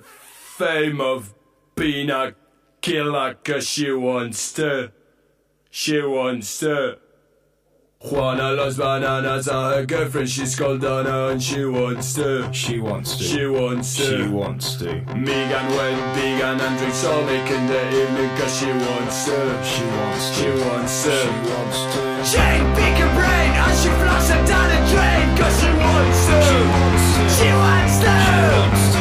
fame of being a killer cause she wants to. She wants to. Juana loves bananas and her girlfriend, she's called Donna and she wants to. She wants to. She wants to. She wants to. Megan went vegan and drinks all in the evening cause she wants to. She wants to. She wants to. She wants to. Jane pick a brain and she flushed flushes down a drain cause she wants to. She wants to. She wants to. She wants to.